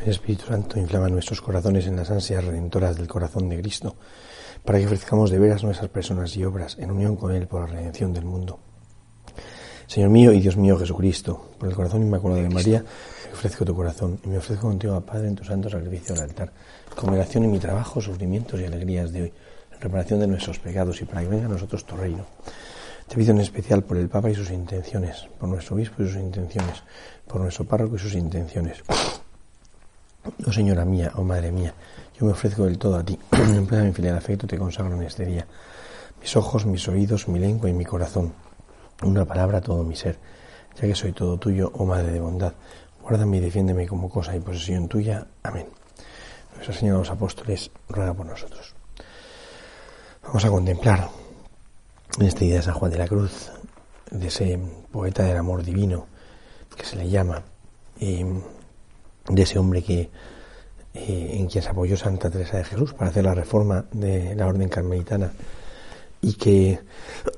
El Espíritu Santo inflama nuestros corazones en las ansias redentoras del corazón de Cristo, para que ofrezcamos de veras nuestras personas y obras en unión con Él por la redención del mundo. Señor mío y Dios mío Jesucristo, por el corazón inmaculado de María, me ofrezco tu corazón y me ofrezco contigo, Padre, en tu santo sacrificio al altar, congregación en mi trabajo, sufrimientos y alegrías de hoy, en reparación de nuestros pecados y para que venga a nosotros tu reino. Te pido en especial por el Papa y sus intenciones, por nuestro obispo y sus intenciones, por nuestro párroco y sus intenciones. Oh Señora mía, oh Madre mía, yo me ofrezco del todo a ti. en plena mi filial afecto te consagro en este día. Mis ojos, mis oídos, mi lengua y mi corazón. Una palabra, todo mi ser. Ya que soy todo tuyo, oh Madre de bondad, guárdame y defiéndeme como cosa y posesión tuya. Amén. Nuestra Señora de los Apóstoles, ruega por nosotros. Vamos a contemplar en este día de San Juan de la Cruz, de ese poeta del amor divino que se le llama, de ese hombre que eh, en quien se apoyó Santa Teresa de Jesús para hacer la reforma de la orden carmelitana y que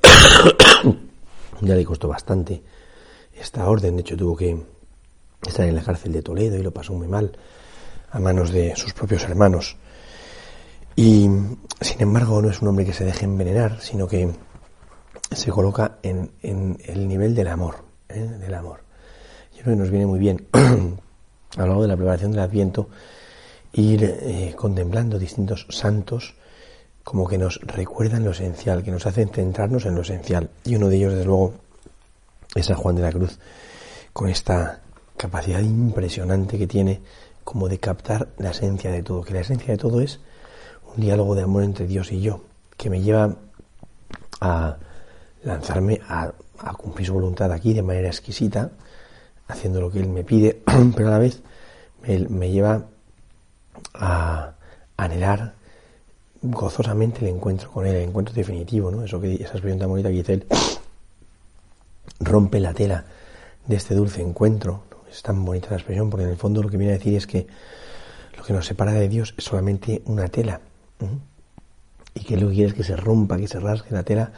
ya le costó bastante esta orden, de hecho tuvo que estar en la cárcel de Toledo y lo pasó muy mal a manos de sus propios hermanos. Y sin embargo no es un hombre que se deje envenenar, sino que se coloca en, el nivel del amor, ¿eh? del amor. Yo creo que nos viene muy bien a lo largo de la preparación del Adviento ir eh, contemplando distintos santos como que nos recuerdan lo esencial, que nos hacen centrarnos en lo esencial. Y uno de ellos, desde luego, es San Juan de la Cruz, con esta capacidad impresionante que tiene como de captar la esencia de todo, que la esencia de todo es un diálogo de amor entre Dios y yo, que me lleva a lanzarme a, cumplir su voluntad aquí de manera exquisita, haciendo lo que Él me pide, pero a la vez me, lleva a anhelar gozosamente el encuentro con Él, el encuentro definitivo, ¿no? Eso que, esa expresión tan bonita que dice Él, rompe la tela de este dulce encuentro. Es tan bonita la expresión porque en el fondo lo que viene a decir es que lo que nos separa de Dios es solamente una tela. Y que lo que quiere es que se rompa, que se rasgue la tela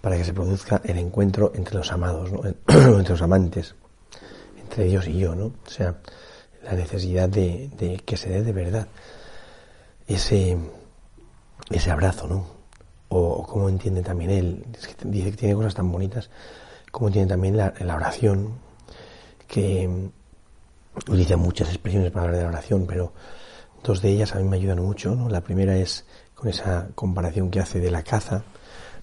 para que se produzca el encuentro entre los amados, ¿no? entre los amantes, entre Dios y yo, ¿no? O sea, la necesidad de, que se dé de verdad ese, ese abrazo, ¿no? O, cómo entiende también él, dice que tiene cosas tan bonitas, cómo entiende también la, oración, que utiliza muchas expresiones para hablar de la oración, pero dos de ellas a mí me ayudan mucho, ¿no? La primera es con esa comparación que hace de la caza,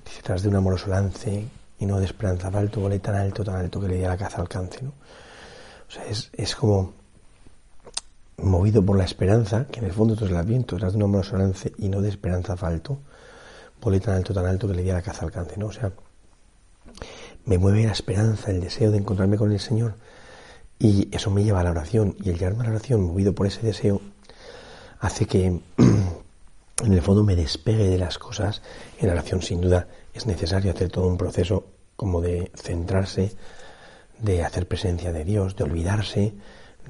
Dice, tras de un amoroso lance y no de esperanza falto, volé tan alto, tan alto que le di a la caza alcance, ¿no? O sea, es, es como movido por la esperanza, que en el fondo es el adviento, tras de un lance y no de esperanza falto, volé tan alto, tan alto que le di a la caza alcance, ¿no? O sea, me mueve la esperanza, el deseo de encontrarme con el Señor y eso me lleva a la oración y el llevarme a la oración movido por ese deseo hace que en el fondo me despegue de las cosas. En la oración, sin duda, es necesario hacer todo un proceso como de centrarse, de hacer presencia de Dios, de olvidarse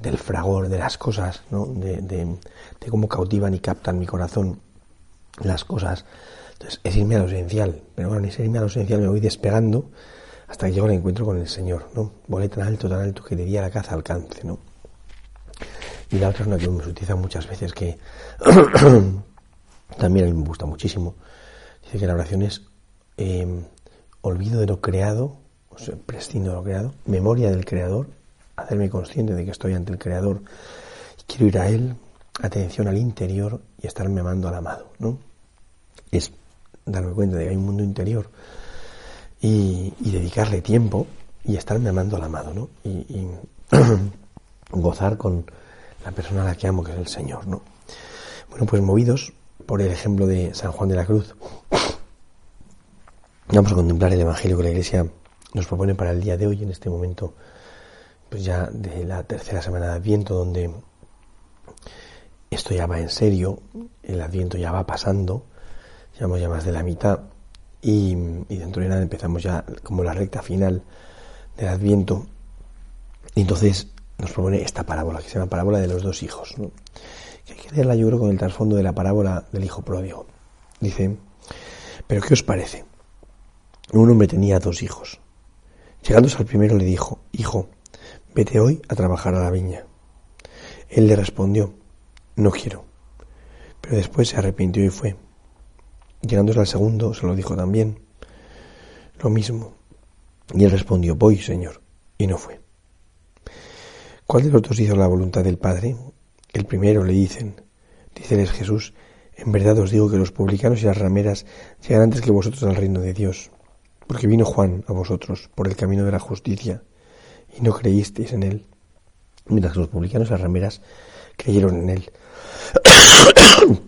del fragor de las cosas, ¿no? de, de, cómo cautivan y captan mi corazón las cosas. Entonces, es irme a lo esencial. Pero bueno, ni es irme a lo esencial, me voy despegando hasta que llego al encuentro con el Señor, ¿no? Volé tan alto, tan alto que de día la caza alcance, ¿no? Y la otra es una que me utiliza muchas veces que También a me gusta muchísimo. Dice que la oración es em, olvido de lo creado, o sea, prescindo de lo creado, memoria del Creador, hacerme consciente de que estoy ante el Creador y quiero ir a Él, atención al interior y estarme amando al amado, ¿no? Es darme cuenta de que hay un mundo interior y, dedicarle tiempo y estarme amando al amado, ¿no? Y, y gozar con la persona a la que amo, que es el Señor, ¿no? Bueno, pues movidos por el ejemplo de San Juan de la Cruz. Vamos a contemplar el Evangelio que la Iglesia nos propone para el día de hoy, en este momento, pues ya de la tercera semana de Adviento, donde esto ya va en serio, el Adviento ya va pasando, llevamos ya más de la mitad, y, dentro de nada empezamos ya como la recta final del Adviento, y entonces nos propone esta parábola, que se llama parábola de los dos hijos que hay que leerla yo creo con el trasfondo de la parábola del hijo pródigo. Dice, pero ¿qué os parece? Un hombre tenía dos hijos. Llegándose al primero le dijo, hijo, vete hoy a trabajar a la viña. Él le respondió, no quiero. Pero después se arrepintió y fue. Llegándose al segundo, se lo dijo también. Lo mismo. Y él respondió, voy, Señor. Y no fue. ¿Cuál de los dos hizo la voluntad del Padre? El primero le dicen, díceles Jesús, en verdad os digo que los publicanos y las rameras llegan antes que vosotros al reino de Dios, porque vino Juan a vosotros por el camino de la justicia, y no creísteis en él, mientras que los publicanos y las rameras creyeron en él.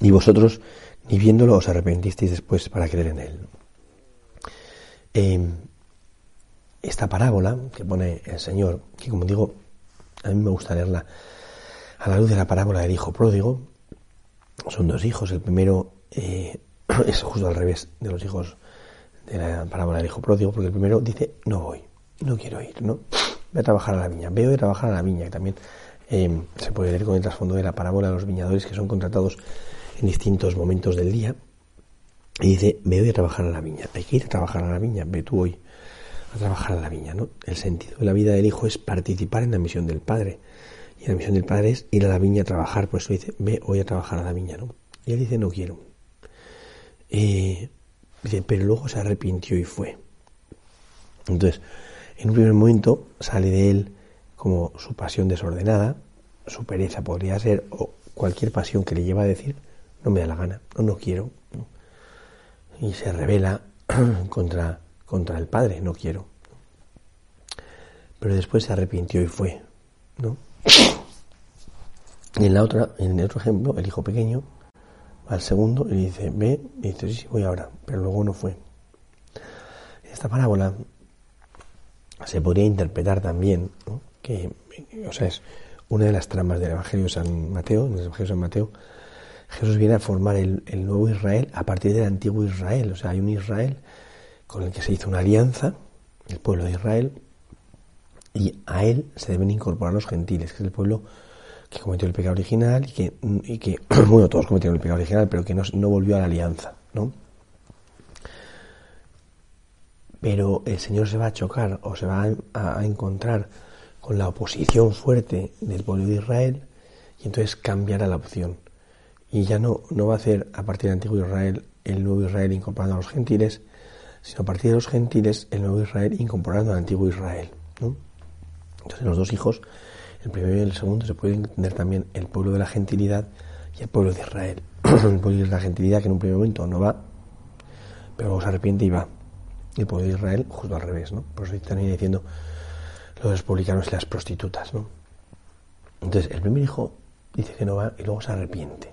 y vosotros, ni viéndolo, os arrepentisteis después para creer en él. Em, esta parábola que pone el Señor, que como digo, a mí me gusta leerla a la luz de la parábola del hijo pródigo, son dos hijos. El primero eh, es justo al revés de los hijos de la parábola del hijo pródigo, porque el primero dice, no voy, no quiero ir, ¿no? Voy a trabajar a la viña, veo de trabajar a la viña, que también em, se puede leer con el trasfondo de la parábola de los viñadores que son contratados en distintos momentos del día. Y dice, veo de trabajar a la viña, hay que ir a trabajar a la viña, ve tú hoy a trabajar a la viña, ¿no? El sentido de la vida del hijo es participar en la misión del padre. Y la misión del padre es ir a la viña a trabajar, por eso dice, ve hoy a trabajar a la viña, ¿no? Y él dice, no quiero. Eh, dice, pero luego se arrepintió y fue. Entonces, en un primer momento sale de él como su pasión desordenada, su pereza podría ser, o cualquier pasión que le lleva a decir, no me da la gana, no, no quiero. Y se revela contra contra el padre, no quiero. Pero después se arrepintió y fue, ¿no? Y en la otra, en el otro ejemplo, el hijo pequeño al segundo y dice, ve, y dice, sí, voy ahora, pero luego no fue. Esta parábola se podría interpretar también, que, o sea, es una de las tramas del Evangelio de San Mateo, en el Evangelio de San Mateo, Jesús viene a formar el, el nuevo Israel a partir del antiguo Israel, o sea, hay un Israel con el que se hizo una alianza, el pueblo de Israel, y a él se deben incorporar los gentiles, que es el pueblo que cometió el pecado original y que, bueno, todos cometieron el pecado original, pero que no, volvió a la alianza, ¿no? Pero el Señor se va a chocar o se va a, encontrar con la oposición fuerte del pueblo de Israel y entonces cambiará la opción. Y ya no, no va a hacer a partir del antiguo Israel el nuevo Israel incorporando a los gentiles, sino a partir de los gentiles el nuevo Israel incorporando al antiguo Israel. ¿no? Entonces los dos hijos, el primero y el segundo, se puede entender también el pueblo de la gentilidad y el pueblo de Israel. el pueblo de la gentilidad que en un primer momento no va, pero luego se arrepiente y va. Y el pueblo de Israel justo al revés, ¿no? Por eso también diciendo lo los publicanos y las prostitutas, ¿no? Entonces el primer hijo dice que no va y luego se arrepiente.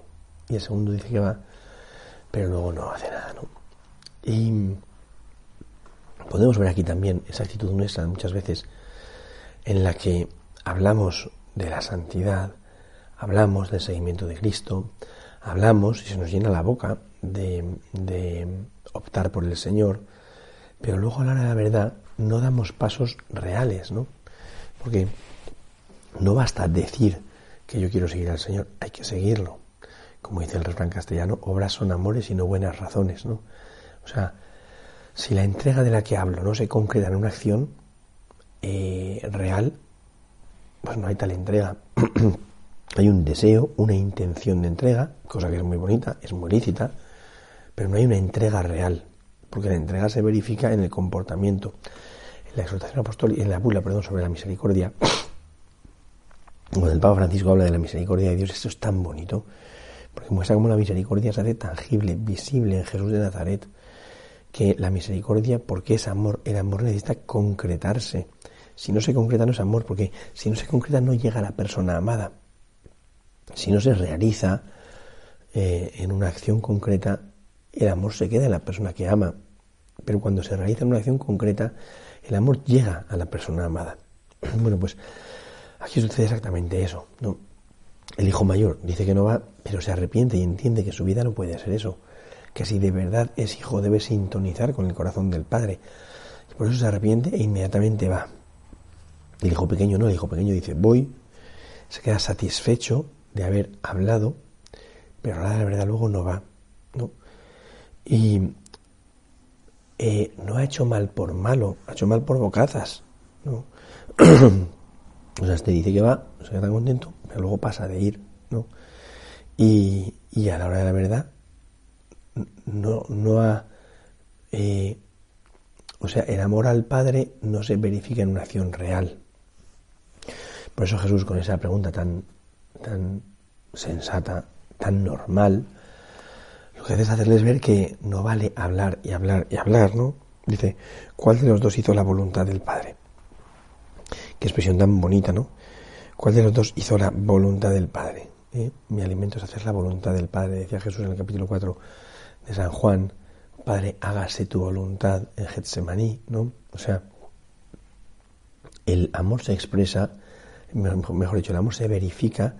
Y el segundo dice que va, pero luego no hace nada, ¿no? Y Podemos ver aquí también esa actitud nuestra muchas veces en la que hablamos de la santidad, hablamos del seguimiento de Cristo, hablamos y se nos llena la boca de, optar por el Señor, pero luego a la hora de la verdad no damos pasos reales, ¿no? Porque no basta decir que yo quiero seguir al Señor, hay que seguirlo. Como dice el refrán castellano, obras son amores y no buenas razones, ¿no? O sea, si la entrega de la que hablo no se concreta en una acción eh, real, pues no hay tal entrega. hay un deseo, una intención de entrega, cosa que es muy bonita, es muy lícita, pero no hay una entrega real, porque la entrega se verifica en el comportamiento. En la exhortación apostólica, en la bula, perdón, sobre la misericordia, cuando el Papa Francisco habla de la misericordia de Dios, esto es tan bonito, porque muestra cómo la misericordia se hace tangible, visible en Jesús de Nazaret que la misericordia, porque es amor, el amor necesita concretarse. Si no se concreta no es amor, porque si no se concreta no llega a la persona amada. Si no se realiza eh, en una acción concreta, el amor se queda en la persona que ama. Pero cuando se realiza en una acción concreta, el amor llega a la persona amada. Bueno, pues aquí sucede exactamente eso. El hijo mayor dice que no va, pero se arrepiente y entiende que su vida no puede ser eso que si de verdad es hijo debe sintonizar con el corazón del padre. Y por eso se arrepiente e inmediatamente va. El hijo pequeño no, el hijo pequeño dice, voy, se queda satisfecho de haber hablado, pero la verdad luego no va. ¿no? Y eh, no ha hecho mal por malo, ha hecho mal por bocazas. ¿no? O sea, este dice que va, se queda tan contento, pero luego pasa de ir, ¿no? Y, y a la hora de la verdad, no, no ha... Eh, o sea, el amor al Padre no se verifica en una acción real. Por eso Jesús, con esa pregunta tan, tan sensata, tan normal, lo que hace es hacerles ver que no vale hablar y hablar y hablar, ¿no? Dice, ¿cuál de los dos hizo la voluntad del Padre? Qué expresión tan bonita, ¿no? ¿Cuál de los dos hizo la voluntad del Padre? ¿Eh? Mi alimento es hacer la voluntad del Padre, decía Jesús en el capítulo 4 de San Juan. Padre, hágase tu voluntad en Getsemaní, ¿no? O sea, el amor se expresa, mejor dicho, el amor se verifica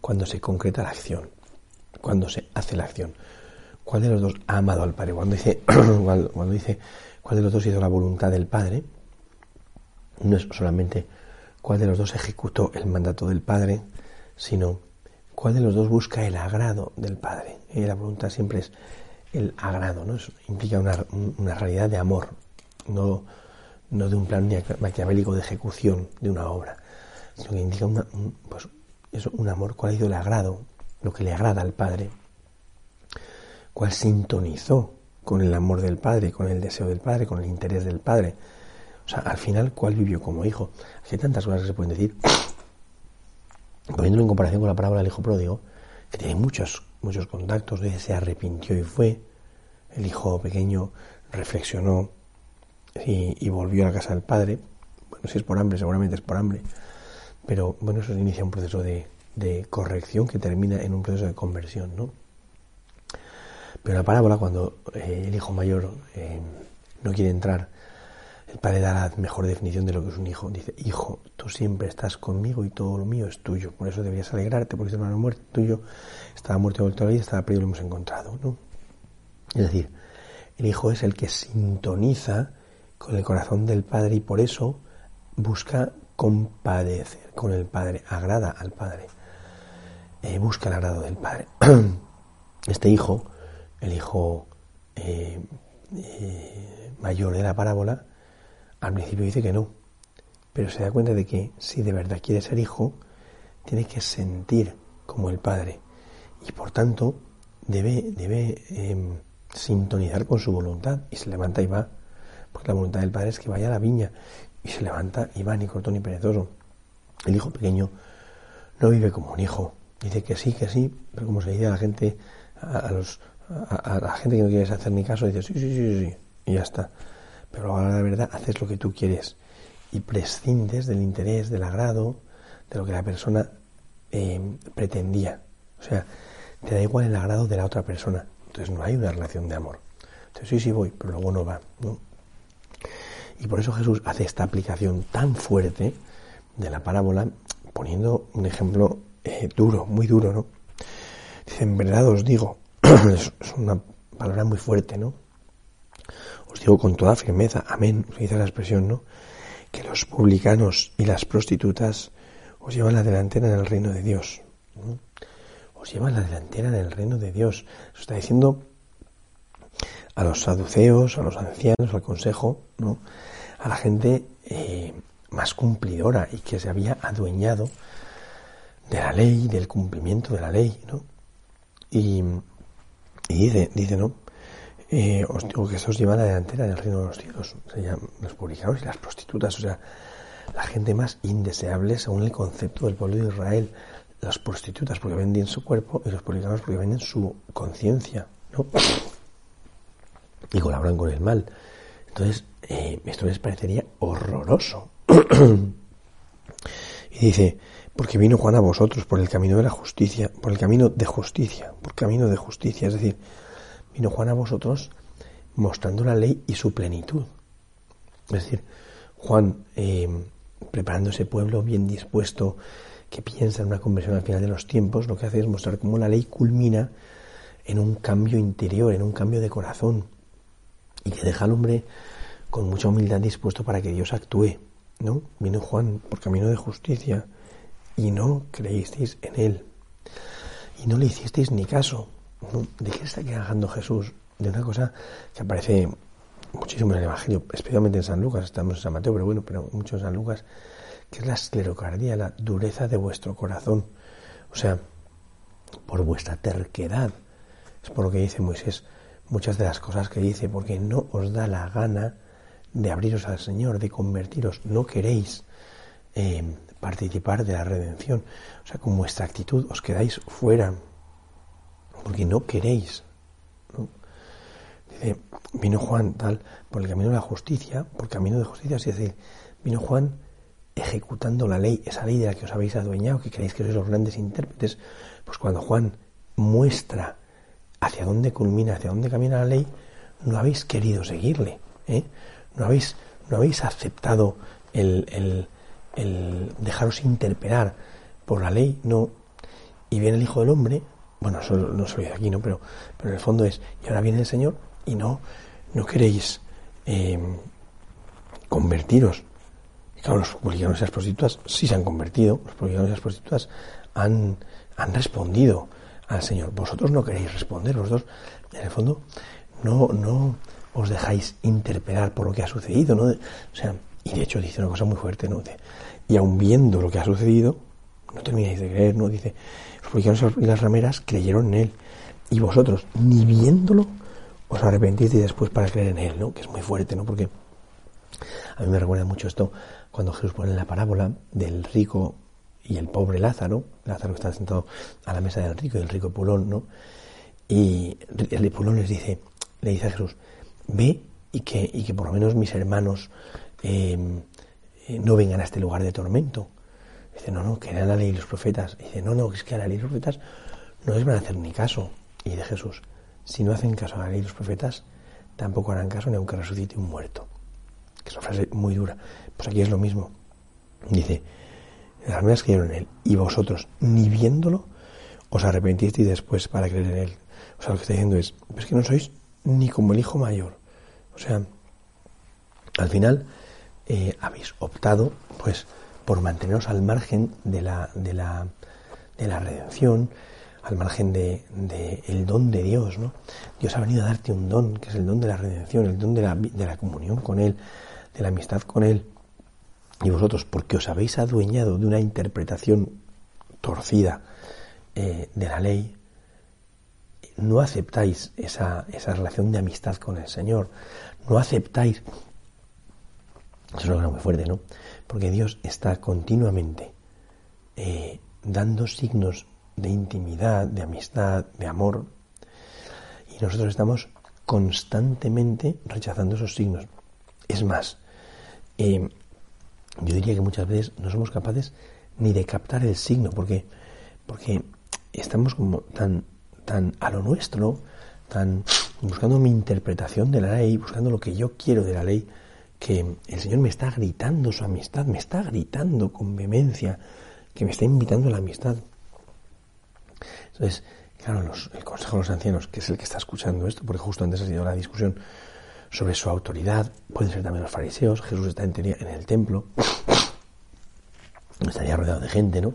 cuando se concreta la acción, cuando se hace la acción. ¿Cuál de los dos ha amado al Padre? Cuando dice, cuando dice cuál de los dos hizo la voluntad del Padre, no es solamente cuál de los dos ejecutó el mandato del Padre, sino cuál de los dos busca el agrado del Padre. La voluntad siempre es el agrado, ¿no? implica una, una, realidad de amor, no, no de un plan maquiavélico de ejecución de una obra, sino que indica un, pues, eso, un amor, cuál ha sido el agrado, lo que le agrada al Padre, cuál sintonizó con el amor del Padre, con el deseo del Padre, con el interés del Padre. O sea, al final, ¿cuál vivió como hijo? Hay tantas cosas que se pueden decir. Poniéndolo en comparación con la parábola del hijo pródigo, que tiene muchos, muchos contactos, se arrepintió y fue. El hijo pequeño reflexionó y, volvió a la casa del padre. Bueno, si es por hambre, seguramente es por hambre. Pero bueno, eso inicia un proceso de, de corrección que termina en un proceso de conversión, ¿no? Pero la parábola, cuando eh, el hijo mayor eh, no quiere entrar, el padre da la mejor definición de lo que es un hijo. Dice, hijo, tú siempre estás conmigo y todo lo mío es tuyo. Por eso deberías alegrarte, porque tu hermano muerto tuyo estaba muerto vuelto a la vida, estaba perdido y lo hemos encontrado. ¿no? Es decir, el hijo es el que sintoniza con el corazón del padre y por eso busca compadecer con el padre, agrada al padre, eh, busca el agrado del padre. Este hijo el hijo eh, eh, mayor de la parábola, al principio dice que no, pero se da cuenta de que si de verdad quiere ser hijo, tiene que sentir como el padre y por tanto debe, debe em, sintonizar con su voluntad y se levanta y va, porque la voluntad del padre es que vaya a la viña y se levanta y va ni corto ni perezoso. El hijo pequeño no vive como un hijo, dice que sí, que sí, pero como se dice a la gente, a los a, la gente que no quieres hacer ni caso, dices sí, sí, sí, sí, y ya está. Pero ahora la verdad haces lo que tú quieres y prescindes del interés, del agrado, de lo que la persona eh, pretendía. O sea, te da igual el agrado de la otra persona. Entonces no hay una relación de amor. Entonces sí, sí voy, pero luego no va. ¿no? Y por eso Jesús hace esta aplicación tan fuerte de la parábola, poniendo un ejemplo eh, duro, muy duro, ¿no? Dice, en verdad os digo, es una palabra muy fuerte, ¿no? Os digo con toda firmeza, amén, utiliza la expresión, ¿no? Que los publicanos y las prostitutas os llevan la delantera en el reino de Dios. Os llevan la delantera en el reino de Dios. Está diciendo a los saduceos, a los ancianos, al consejo, ¿no? A la gente eh, más cumplidora y que se había adueñado de la ley, del cumplimiento de la ley, ¿no? Y, dice, dice, ¿no? Eh, os digo que eso os lleva a la delantera del reino de los cielos. O sea, los publicanos y las prostitutas, o sea, la gente más indeseable según el concepto del pueblo de Israel. Las prostitutas porque venden su cuerpo y los publicanos porque venden su conciencia, ¿no? Y colaboran con el mal. Entonces, eh, esto les parecería horroroso. y dice, porque vino Juan a vosotros por el camino de la justicia, por el camino de justicia, por camino de justicia, es decir, vino Juan a vosotros mostrando la ley y su plenitud. Es decir, Juan, eh, preparando ese pueblo bien dispuesto, que piensa en una conversión al final de los tiempos, lo que hace es mostrar cómo la ley culmina en un cambio interior, en un cambio de corazón, y que deja al hombre con mucha humildad dispuesto para que Dios actúe. ¿no? Vino Juan por camino de justicia, y no creísteis en él. Y no le hicisteis ni caso. ¿De qué está quejando Jesús? De una cosa que aparece muchísimo en el Evangelio, especialmente en San Lucas, estamos en San Mateo, pero bueno, pero mucho en San Lucas, ¿Qué es la esclerocardía? La dureza de vuestro corazón. O sea, por vuestra terquedad. Es por lo que dice Moisés muchas de las cosas que dice, porque no os da la gana de abriros al Señor, de convertiros. No queréis eh, participar de la redención. O sea, con vuestra actitud os quedáis fuera, porque no queréis. Dice, vino Juan tal, por el camino de la justicia, por camino de justicia, es decir, vino Juan ejecutando la ley, esa ley de la que os habéis adueñado, que creéis que sois los grandes intérpretes, pues cuando Juan muestra hacia dónde culmina, hacia dónde camina la ley, no habéis querido seguirle, ¿eh? no, habéis, no habéis aceptado el, el, dejaros interpelar por la ley, no. Y viene el Hijo del Hombre, bueno, no soy de aquí, ¿no? Pero, pero en el fondo es, y ahora viene el Señor y no, no queréis eh, convertiros. claro, los publicanos y las prostitutas sí se han convertido, los publicanos y las prostitutas han, han respondido al Señor. Vosotros no queréis responder, vosotros, en el fondo, no, no os dejáis interpelar por lo que ha sucedido, ¿no? O sea, y de hecho dice una cosa muy fuerte, ¿no? y aun viendo lo que ha sucedido, no termináis de creer, ¿no? Dice, los publicanos y las rameras creyeron en él. Y vosotros, ni viéndolo, os arrepentís después para creer en él, ¿no? Que es muy fuerte, ¿no? Porque a mí me recuerda mucho esto cuando Jesús pone la parábola del rico y el pobre Lázaro, Lázaro está sentado a la mesa del rico y el rico Pulón, ¿no? Y el Pulón les dice, le dice a Jesús, ve y que, y que por lo menos mis hermanos eh, eh, no vengan a este lugar de tormento. Dice, no, no, que era la ley y los profetas. Dice, no, no, es que a la ley y los profetas no les van a hacer ni caso. Y de Jesús, si no hacen caso a la ley y los profetas, tampoco harán caso ni aunque resucite un muerto. Que es una frase muy dura. Pues aquí es lo mismo. Dice, las que creyeron en él, y vosotros, ni viéndolo, os arrepentisteis después para creer en él. O sea, lo que está diciendo es, es que no sois ni como el hijo mayor. O sea, al final, eh, habéis optado pues por manteneros al margen de la, de la, de la redención, al margen de, el don de Dios, ¿no? Dios ha venido a darte un don, que es el don de la redención, el don de la, de la comunión con Él, de la amistad con Él. Y vosotros, porque os habéis adueñado de una interpretación torcida eh, de la ley, no aceptáis esa, esa relación de amistad con el Señor, no aceptáis eso es una muy fuerte, ¿no? Porque Dios está continuamente eh, dando signos de intimidad, de amistad, de amor, y nosotros estamos constantemente rechazando esos signos. Es más, eh, yo diría que muchas veces no somos capaces ni de captar el signo, porque, porque estamos como tan, tan a lo nuestro, tan buscando mi interpretación de la ley, buscando lo que yo quiero de la ley, que el Señor me está gritando su amistad, me está gritando con vehemencia, que me está invitando a la amistad. Entonces, claro, el Consejo de los Ancianos, que es el que está escuchando esto, porque justo antes ha sido la discusión sobre su autoridad, pueden ser también los fariseos, Jesús está en, el templo, estaría rodeado de gente, ¿no?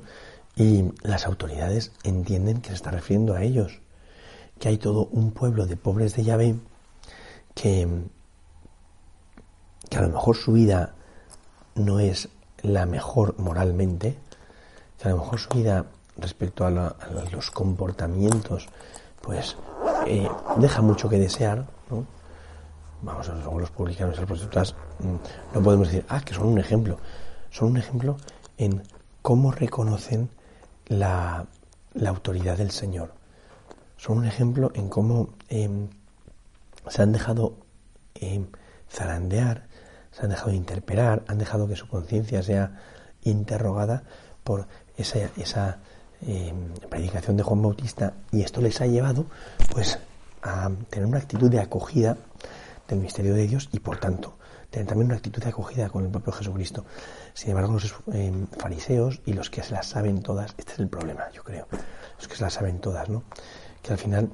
Y las autoridades entienden que se está refiriendo a ellos, que hay todo un pueblo de pobres de Yahvé que que a lo mejor su vida no es la mejor moralmente, que a lo mejor su vida respecto a, los comportamientos, pues eh, deja mucho que desear, ¿no? Vamos, los publicanos y las prostitutas, mm, no podemos decir, ah, que son un ejemplo. Son un ejemplo en cómo reconocen la, autoridad del Señor. Son un ejemplo en cómo em, se han dejado em, zarandear se han dejado de interpelar, han dejado que su conciencia sea interrogada por esa, esa eh, predicación de Juan Bautista y esto les ha llevado pues a tener una actitud de acogida del misterio de Dios y por tanto tener también una actitud de acogida con el propio Jesucristo. Sin embargo, los eh, fariseos y los que se las saben todas, este es el problema, yo creo, los que se las saben todas, ¿no? Que al final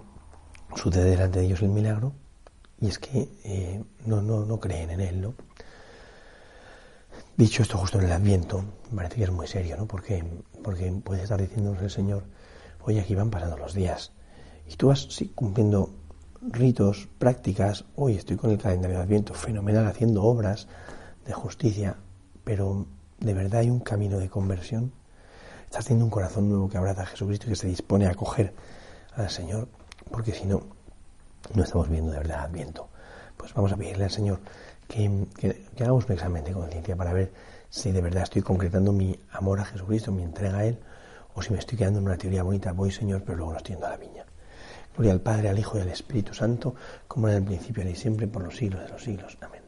sucede delante de ellos el milagro y es que eh, no, no, no creen en él, ¿no? Dicho esto justo en el Adviento, parece que es muy serio, ¿no? Porque, porque puede estar diciéndonos el Señor, oye, aquí van pasando los días. Y tú vas sí, cumpliendo ritos, prácticas, hoy estoy con el calendario de Adviento, fenomenal, haciendo obras de justicia, pero de verdad hay un camino de conversión. Estás teniendo un corazón nuevo que abraza a Jesucristo y que se dispone a acoger al Señor, porque si no, no estamos viendo de verdad Adviento. Pues vamos a pedirle al Señor que, que hagamos un examen de conciencia para ver si de verdad estoy concretando mi amor a Jesucristo, mi entrega a Él, o si me estoy quedando en una teoría bonita, voy Señor, pero luego no estoy yendo a la viña. Gloria al Padre, al Hijo y al Espíritu Santo, como en el principio y siempre, por los siglos de los siglos. Amén.